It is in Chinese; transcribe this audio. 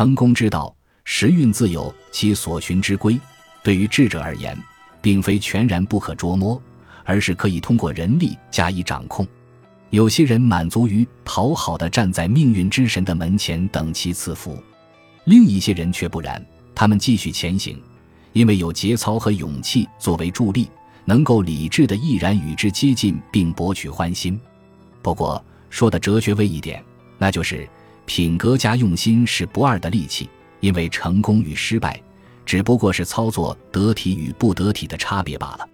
成功之道，时运自有其所寻之规。对于智者而言，并非全然不可捉摸，而是可以通过人力加以掌控。有些人满足于讨好的站在命运之神的门前等其赐福，另一些人却不然，他们继续前行，因为有节操和勇气作为助力，能够理智的毅然与之接近并博取欢心。不过说的哲学味一点，那就是品格加用心是不二的利器，因为成功与失败只不过是操作得体与不得体的差别罢了。